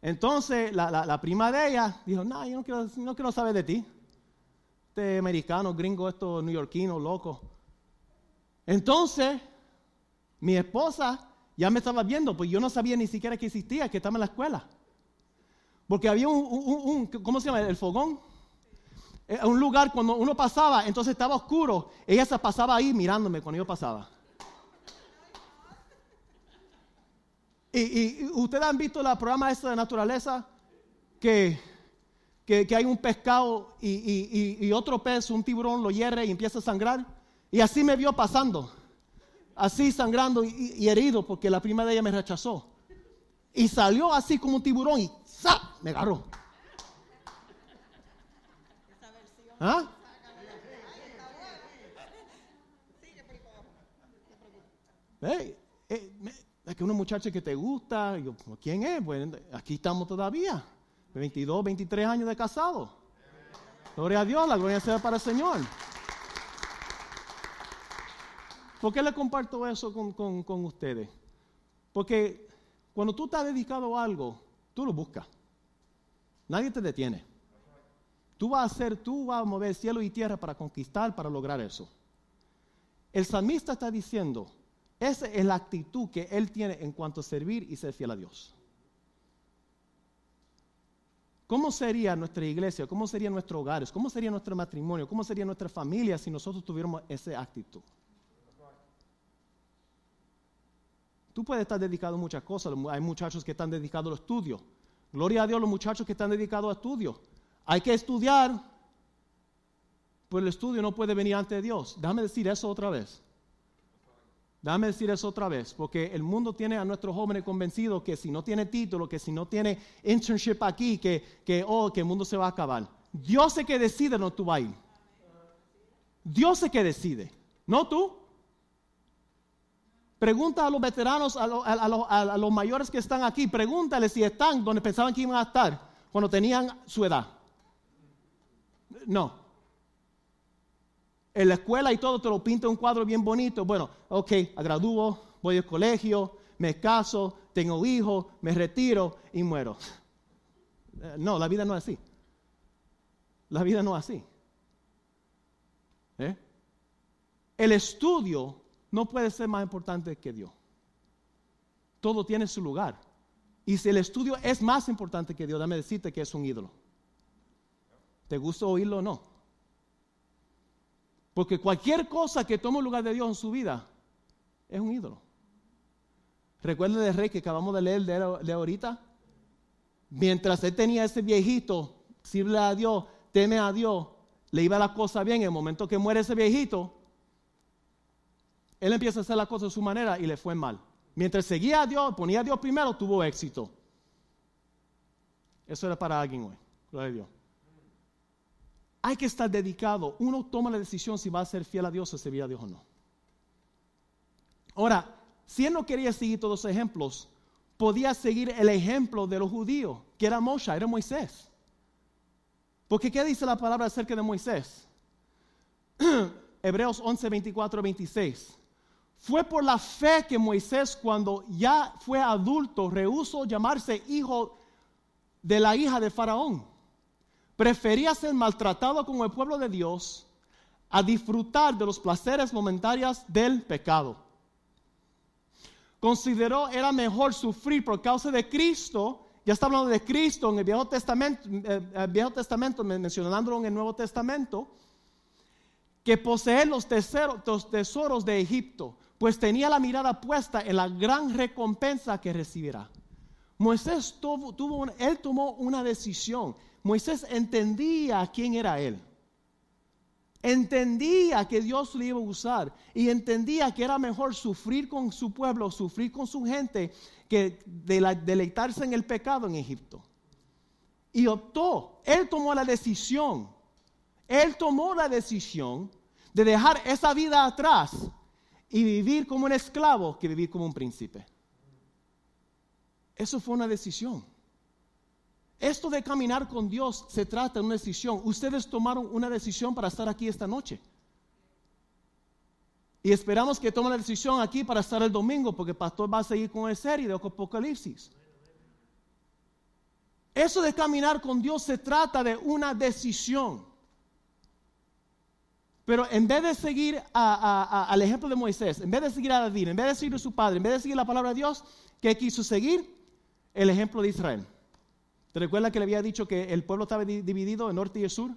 Entonces, la, prima de ella dijo, no, yo no quiero, no quiero saber de ti. Este americano, gringo, esto neoyorquino, loco. Entonces, mi esposa ya me estaba viendo, pues yo no sabía ni siquiera que existía, que estaba en la escuela. Porque había un, ¿cómo se llama? El fogón. Eh, un lugar cuando uno pasaba, entonces estaba oscuro. Ella se pasaba ahí mirándome cuando yo pasaba. Y, ustedes han visto la programa esta de naturaleza que, que, hay un pescado y, otro pez, un tiburón, lo hierre y empieza a sangrar. Y así me vio pasando, así sangrando y, herido porque la prima de ella me rechazó. Y salió así como un tiburón y me agarró. ¿Ah? Eh, es que una muchacha que te gusta, yo, ¿quién es? Bueno, aquí estamos todavía, 22, 23 años de casado. Gloria a Dios, la gloria sea para el Señor. ¿Por qué le comparto eso con, con ustedes? Porque cuando tú estás dedicado a algo, Tú lo buscas. Nadie te detiene. Tú vas a hacer, tú vas a mover cielo y tierra para conquistar, para lograr eso. El salmista está diciendo, esa es la actitud que él tiene en cuanto a servir y ser fiel a Dios. ¿Cómo sería nuestra iglesia? ¿Cómo serían nuestros hogares? ¿Cómo sería nuestro matrimonio? ¿Cómo sería nuestra familia si nosotros tuviéramos esa actitud? Tú puedes estar dedicado a muchas cosas. Hay muchachos que están dedicados al estudio. Gloria a Dios los muchachos que están dedicados al estudio. Hay que estudiar. Pues el estudio no puede venir ante Dios. Déjame decir eso otra vez. Déjame decir eso otra vez, porque el mundo tiene a nuestros jóvenes convencidos que si no tiene título, que si no tiene internship aquí, que, que, oh, que el mundo se va a acabar. Dios es que decide, no tú vas Dios es que decide, no tú. Pregunta a los veteranos, a, a, los mayores que están aquí, pregúntale si están donde pensaban que iban a estar cuando tenían su edad. No, en la escuela y todo te lo pinta un cuadro bien bonito. Bueno, ok, gradúo, voy al colegio, me caso, tengo hijos, me retiro y muero. Eh, no, la vida no es así. La vida no es así. ¿Eh? El estudio no puede ser más importante que Dios. Todo tiene su lugar. Y si el estudio es más importante que Dios, dame decirte que es un ídolo. ¿Te gusta oírlo o no? Porque cualquier cosa que tome lugar de Dios en su vida es un ídolo. Recuerden del rey que acabamos de leer de, ahorita. Mientras él tenía ese viejito, sirve a Dios, teme a Dios, le iba la cosa bien. En el momento que muere ese viejito, él empieza a hacer la cosa de su manera y le fue mal. Mientras seguía a Dios, ponía a Dios primero, tuvo éxito. Eso era para alguien hoy. Gloria a Dios hay que estar dedicado. Uno toma la decisión si va a ser fiel a Dios o servir a Dios o no. Ahora, si él no quería seguir todos los ejemplos, podía seguir el ejemplo de los judíos, que era Moshe, era Moisés. Porque ¿qué dice la palabra acerca de Moisés? <clears throat> Hebreos 11, 24, 26. Fue por la fe que Moisés, cuando ya fue adulto, rehusó llamarse hijo de la hija de Faraón prefería ser maltratado con el pueblo de Dios a disfrutar de los placeres momentáneos del pecado. Consideró era mejor sufrir por causa de Cristo, ya está hablando de Cristo en el Viejo Testamento, eh, el Viejo Testamento mencionándolo en el Nuevo Testamento, que poseer los tesoros, de Egipto, pues tenía la mirada puesta en la gran recompensa que recibirá. Moisés él tomó una decisión. Moisés entendía quién era él. Entendía que Dios le iba a usar y entendía que era mejor sufrir con su pueblo, sufrir con su gente, que deleitarse en el pecado en Egipto. Y optó, él tomó la decisión, él tomó la decisión de dejar esa vida atrás y vivir como un esclavo que vivir como un príncipe. Eso fue una decisión. Esto de caminar con Dios se trata de una decisión. Ustedes tomaron una decisión para estar aquí esta noche. Y esperamos que tomen la decisión aquí para estar el domingo, porque el pastor va a seguir con el serie de Apocalipsis. Eso de caminar con Dios se trata de una decisión. Pero en vez de seguir al ejemplo de Moisés, en vez de seguir a David, en vez de seguir a su padre, en vez de seguir la palabra de Dios, ¿qué quiso seguir? El ejemplo de Israel. ¿Te recuerdas que le había dicho que el pueblo estaba dividido en norte y en sur?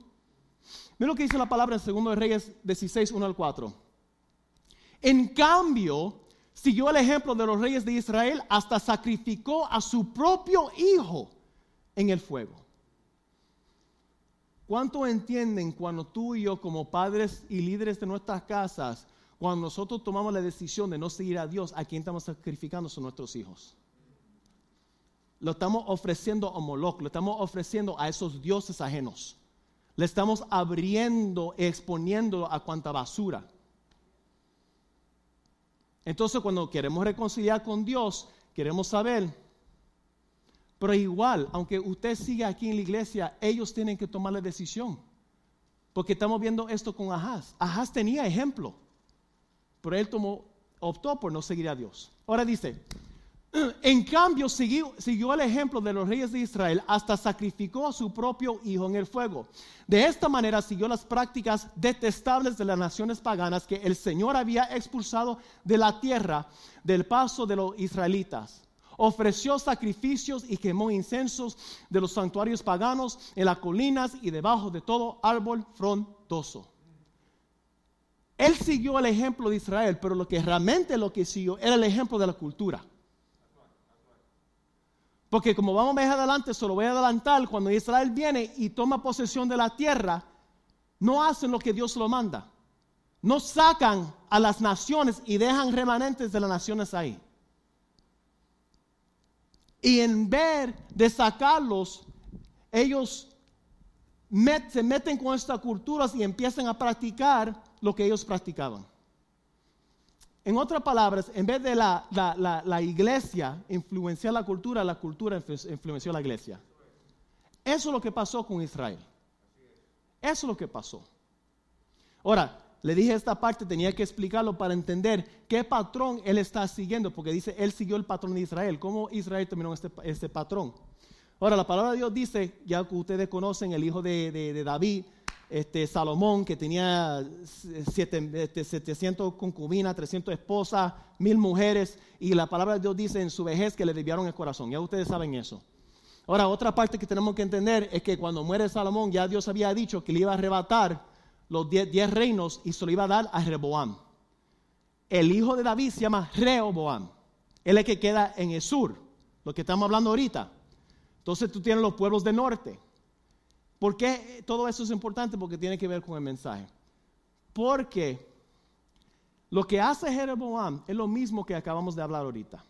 Mira lo que dice la palabra en 2 Reyes 16, 1 al 4. En cambio, siguió el ejemplo de los reyes de Israel hasta sacrificó a su propio hijo en el fuego. ¿Cuánto entienden cuando tú y yo como padres y líderes de nuestras casas, cuando nosotros tomamos la decisión de no seguir a Dios, a quién estamos sacrificando son nuestros hijos? Lo estamos ofreciendo a Moloch, lo estamos ofreciendo a esos dioses ajenos. Le estamos abriendo, exponiendo a cuanta basura. Entonces cuando queremos reconciliar con Dios, queremos saber, pero igual, aunque usted siga aquí en la iglesia, ellos tienen que tomar la decisión. Porque estamos viendo esto con Ahaz. Ahaz tenía ejemplo, pero él optó por no seguir a Dios. Ahora dice, <clears throat> en cambio, siguió, el ejemplo de los reyes de Israel hasta sacrificó a su propio hijo en el fuego. De esta manera siguió las prácticas detestables de las naciones paganas que el Señor había expulsado de la tierra del paso de los israelitas. Ofreció sacrificios y quemó incensos de los santuarios paganos en las colinas y debajo de todo árbol frondoso. Él siguió el ejemplo de Israel, pero lo que realmente lo que siguió era el ejemplo de la cultura. Porque como vamos más adelante, se lo voy a adelantar, cuando Israel viene y toma posesión de la tierra, no hacen lo que Dios lo manda. no sacan a las naciones y dejan remanentes de las naciones ahí. Y en vez de sacarlos, ellos se meten con estas culturas y empiezan a practicar lo que ellos practicaban. En otras palabras, en vez de la, la iglesia influenciar la cultura, la cultura influenció la iglesia. Eso es lo que pasó con Israel. Eso es lo que pasó. Ahora, le dije esta parte, tenía que explicarlo para entender qué patrón él está siguiendo, porque dice, él siguió el patrón de Israel. ¿Cómo Israel terminó este, este patrón? Ahora, la palabra de Dios dice, ya que ustedes conocen, el hijo de, David, este, Salomón, que tenía 700 este, concubinas, 300 esposas, mil mujeres, y la palabra de Dios dice en su vejez que le desviaron el corazón. Ya ustedes saben eso. Ahora, otra parte que tenemos que entender es que cuando muere Salomón, ya Dios había dicho que le iba a arrebatar los diez, reinos y se lo iba a dar a Rehoboam. El hijo de David se llama Rehoboam. Él es el que queda en el sur, lo que estamos hablando ahorita. Entonces tú tienes los pueblos del norte. ¿Por qué todo eso es importante? Porque tiene que ver con el mensaje. Porque lo que hace Jeroboam es lo mismo que acabamos de hablar ahorita.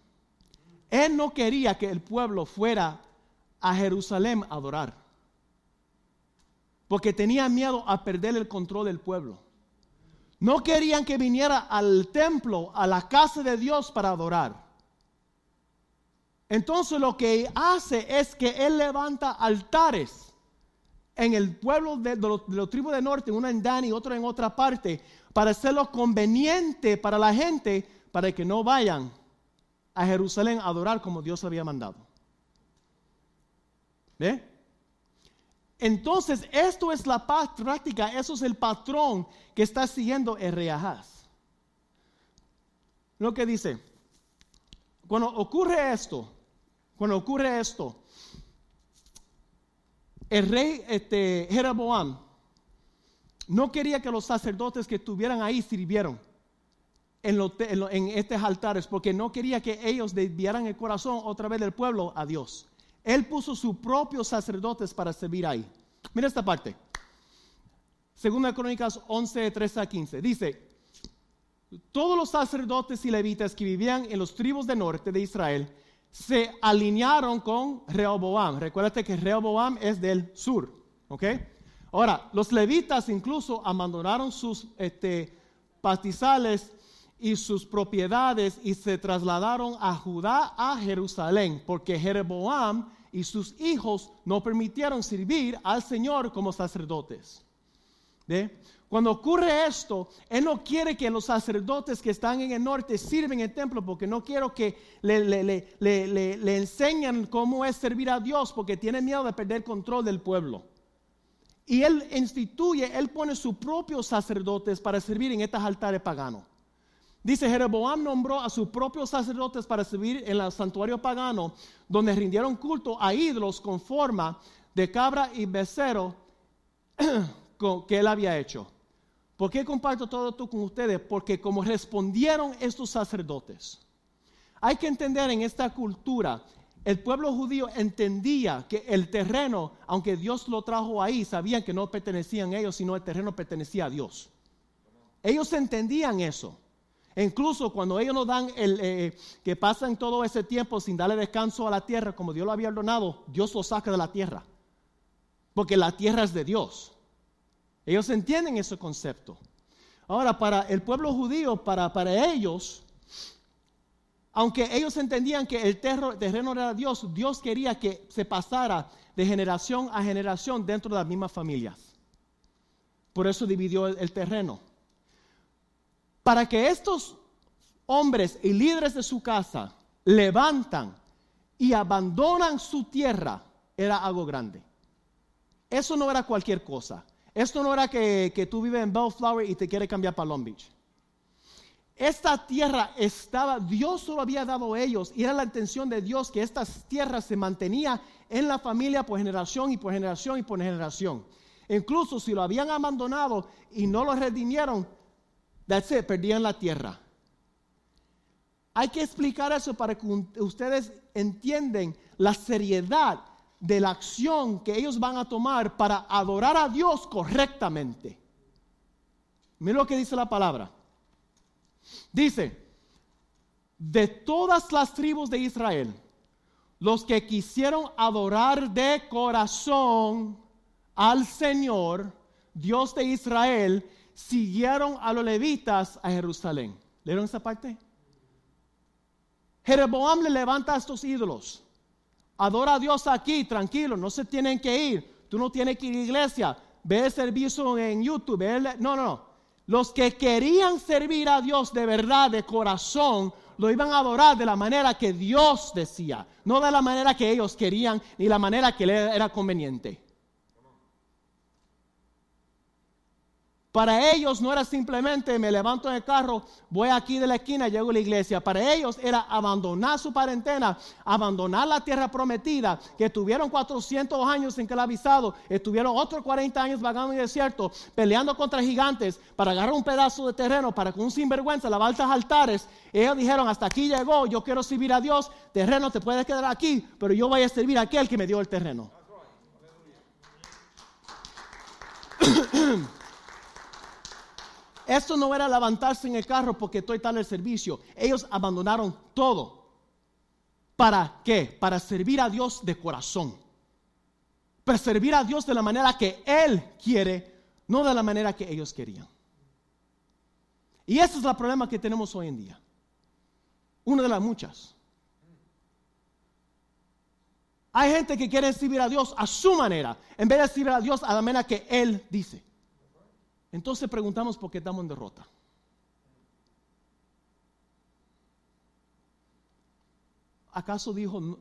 Él no quería que el pueblo fuera a Jerusalén a adorar porque tenía miedo a perder el control del pueblo. No querían que viniera al templo, a la casa de Dios para adorar. Entonces lo que hace es que él levanta altares en el pueblo de, los, tribus del norte, uno en Dan y otro en otra parte, para hacerlo conveniente para la gente, para que no vayan a Jerusalén a adorar como Dios había mandado. ¿Ve? Entonces, esto es la práctica, eso es el patrón que está siguiendo el. Lo que dice, cuando ocurre esto, cuando ocurre esto, el rey este, Jeroboam no quería que los sacerdotes que estuvieran ahí sirvieran en, estos altares, porque no quería que ellos desviaran el corazón otra vez del pueblo a Dios. Él puso sus propios sacerdotes para servir ahí. Mira esta parte. Segunda Crónicas 11, 13 a 15. Dice, todos los sacerdotes y levitas que vivían en los tribus del norte de Israel se alinearon con Rehoboam. Recuérdate que Rehoboam es del sur. ¿Ok? Ahora, los levitas incluso abandonaron sus este, pastizales y sus propiedades y se trasladaron a Judá, a Jerusalén, porque Jeroboam y sus hijos no permitieron servir al Señor como sacerdotes. Cuando ocurre esto, Él no quiere que los sacerdotes que están en el norte sirven el templo porque no quiero que le, le, le, enseñen cómo es servir a Dios porque tiene miedo de perder control del pueblo. Y Él instituye, Él pone sus propios sacerdotes para servir en estos altares paganos. Dice, Jeroboam nombró a sus propios sacerdotes para servir en el santuario pagano, donde rindieron culto a ídolos con forma de cabra y becerro <clears throat> que él había hecho. ¿Por qué comparto todo esto con ustedes? Porque como respondieron estos sacerdotes, hay que entender en esta cultura, el pueblo judío entendía que el terreno, aunque Dios lo trajo ahí, sabían que no pertenecían a ellos, sino el terreno pertenecía a Dios. Ellos entendían eso. Incluso cuando ellos nos dan el eh, que pasan todo ese tiempo sin darle descanso a la tierra, como Dios lo había ordenado, Dios lo saca de la tierra. Porque la tierra es de Dios. Ellos entienden ese concepto. Ahora, para el pueblo judío, para, para ellos, aunque ellos entendían que el terreno era Dios, Dios quería que se pasara de generación a generación dentro de las mismas familias. Por eso dividió el terreno para que estos hombres y líderes de su casa levantan y abandonan su tierra, era algo grande. Eso no era cualquier cosa. Esto no era que, que tú vives en Bellflower y te quieres cambiar para Long Beach. Esta tierra estaba, Dios solo había dado a ellos y era la intención de Dios que estas tierras se mantenía en la familia por generación y por generación y por generación. Incluso si lo habían abandonado y no lo redimieron, That's it, perdían la tierra. Hay que explicar eso para que ustedes entiendan la seriedad de la acción que ellos van a tomar para adorar a Dios correctamente. Mira lo que dice la palabra. Dice, de todas las tribus de Israel, los que quisieron adorar de corazón al Señor, Dios de Israel, siguieron a los levitas a Jerusalén. ¿Leyeron esa parte? Jeroboam le levanta a estos ídolos. Adora a Dios aquí, tranquilo, no se tienen que ir. Tú no tienes que ir a iglesia. Ve el servicio en YouTube. no, no, no. Los que querían servir a Dios de verdad, de corazón, lo iban a adorar de la manera que Dios decía, no de la manera que ellos querían ni la manera que le era conveniente. Para ellos no era simplemente me levanto en el carro, voy aquí de la esquina, llego a la iglesia. Para ellos era abandonar su parentela, abandonar la tierra prometida, que tuvieron 400 años que la avisado, estuvieron otros 40 años vagando en el desierto, peleando contra gigantes para agarrar un pedazo de terreno para con un sinvergüenza levantar altares. Ellos dijeron, hasta aquí llegó, yo quiero servir a Dios, terreno te puedes quedar aquí, pero yo voy a servir a aquel que me dio el terreno. <clears throat> Esto no era levantarse en el carro porque estoy tal el servicio. Ellos abandonaron todo. ¿Para qué? Para servir a Dios de corazón. Para servir a Dios de la manera que Él quiere, no de la manera que ellos querían. Y ese es el problema que tenemos hoy en día. Una de las muchas. Hay gente que quiere servir a Dios a su manera, en vez de servir a Dios a la manera que Él dice. Entonces preguntamos por qué estamos en derrota. ¿Acaso dijo,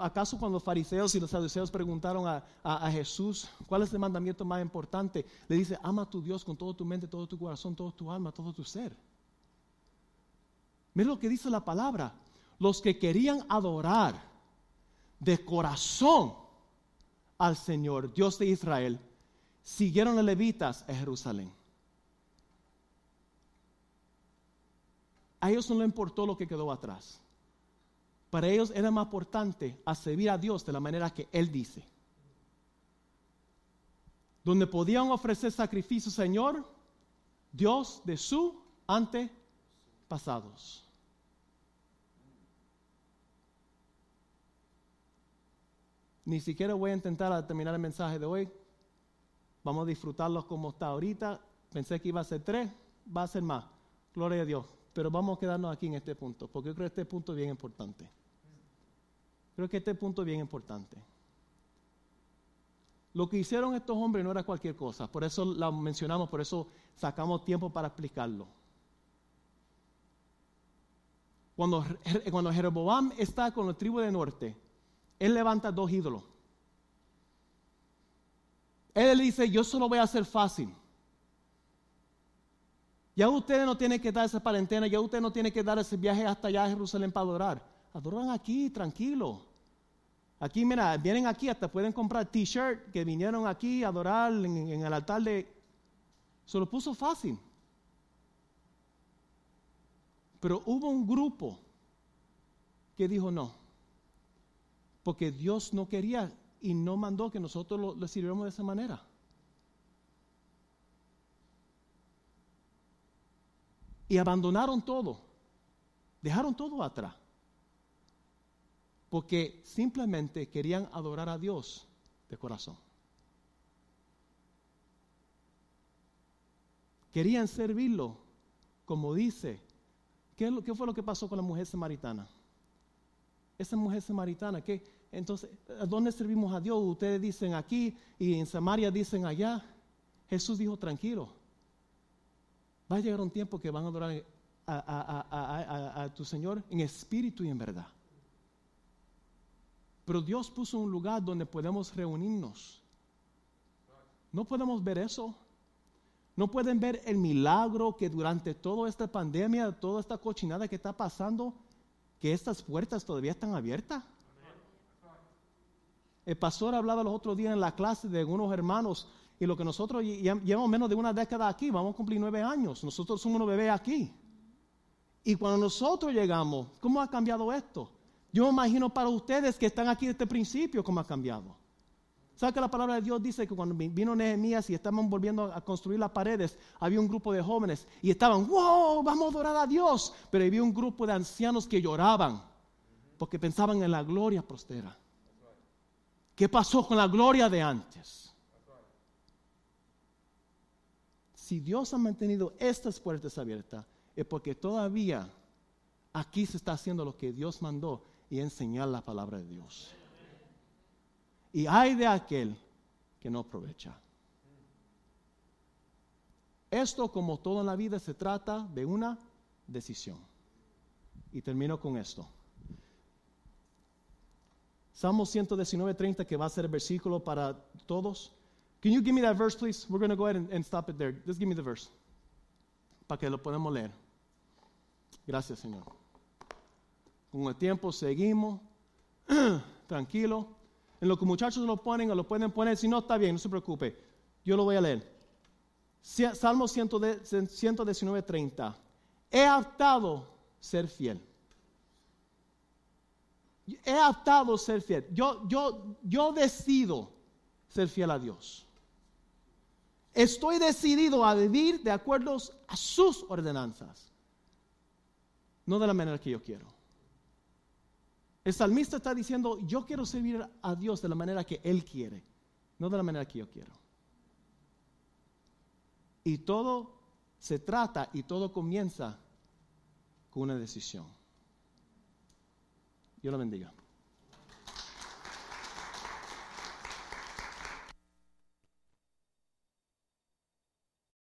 acaso cuando los fariseos y los saduceos preguntaron a, Jesús cuál es el mandamiento más importante? Le dice, ama a tu Dios con todo tu mente, todo tu corazón, todo tu alma, todo tu ser. Mira lo que dice la palabra. Los que querían adorar de corazón al Señor, Dios de Israel, siguieron los levitas a Jerusalén. A ellos no les importó lo que quedó atrás. Para ellos era más importante a servir a Dios de la manera que Él dice. Donde podían ofrecer sacrificio, Señor, Dios de su antepasados. Ni siquiera voy a intentar terminar el mensaje de hoy. Vamos a disfrutarlos como está ahorita. Pensé que iba a ser tres, va a ser más. Gloria a Dios. Pero vamos a quedarnos aquí en este punto, porque yo creo que este punto es bien importante. Creo que este punto es bien importante. Lo que hicieron estos hombres no era cualquier cosa, por eso lo mencionamos, por eso sacamos tiempo para explicarlo. Cuando, cuando Jeroboam está con la tribu del norte, él levanta dos ídolos. Él le dice, yo solo voy a hacer fácil. Ya ustedes no tienen que dar esa parentena, ya ustedes no tienen que dar ese viaje hasta allá a Jerusalén para adorar. Adoran aquí, tranquilo. Aquí, mira, vienen aquí, hasta pueden comprar t-shirt que vinieron aquí a adorar en, en el altar de... Se lo puso fácil. Pero hubo un grupo que dijo no. Porque Dios no quería y no mandó que nosotros lo, sirviéramos de esa manera. Y abandonaron todo. Dejaron todo atrás. Porque simplemente querían adorar a Dios de corazón. Querían servirlo, como dice. ¿Qué, ¿Qué, fue lo que pasó con la mujer samaritana? Esa mujer samaritana, que entonces, ¿a dónde servimos a Dios? Ustedes dicen aquí y en Samaria dicen allá. Jesús dijo, tranquilo. Va a llegar un tiempo que van a adorar a, tu Señor en espíritu y en verdad. Pero Dios puso un lugar donde podemos reunirnos. ¿No podemos ver eso? ¿No pueden ver el milagro que durante toda esta pandemia, toda esta cochinada que está pasando, que estas puertas todavía están abiertas? El pastor hablaba los otros días en la clase de unos hermanos y lo que nosotros llevamos menos de una década aquí, vamos a cumplir nueve años, nosotros somos unos bebés aquí. Y cuando nosotros llegamos, ¿cómo ha cambiado esto? Yo me imagino para ustedes que están aquí desde el principio, ¿cómo ha cambiado? ¿Sabe que la palabra de Dios dice que cuando vino Nehemías y estaban volviendo a construir las paredes, había un grupo de jóvenes y estaban, wow, vamos a adorar a Dios. Pero había un grupo de ancianos que lloraban porque pensaban en la gloria prostera. ¿Qué pasó con la gloria de antes? Si Dios ha mantenido estas puertas abiertas, es porque todavía aquí se está haciendo lo que Dios mandó y enseñar la palabra de Dios. Y hay de aquel que no aprovecha. Esto, como todo en la vida, se trata de una decisión. Y termino con esto. Salmo 119, 30, que va a ser el versículo para todos. Can you give me that verse, please? We're going to go ahead and, and, stop it there. Just give me the verse. Para que lo podamos leer. Gracias, Señor. Con el tiempo seguimos. <clears throat> Tranquilo. En lo que muchachos lo ponen o lo pueden poner, si no está bien, no se preocupe. Yo lo voy a leer. Salmo 119, 30. He optado ser fiel. He optado ser fiel. Yo, yo, yo decido ser fiel a Dios. Estoy decidido a vivir de acuerdo a sus ordenanzas, no de la manera que yo quiero. El salmista está diciendo, yo quiero servir a Dios de la manera que Él quiere, no de la manera que yo quiero. Y todo se trata y todo comienza con una decisión. Dios lo bendiga.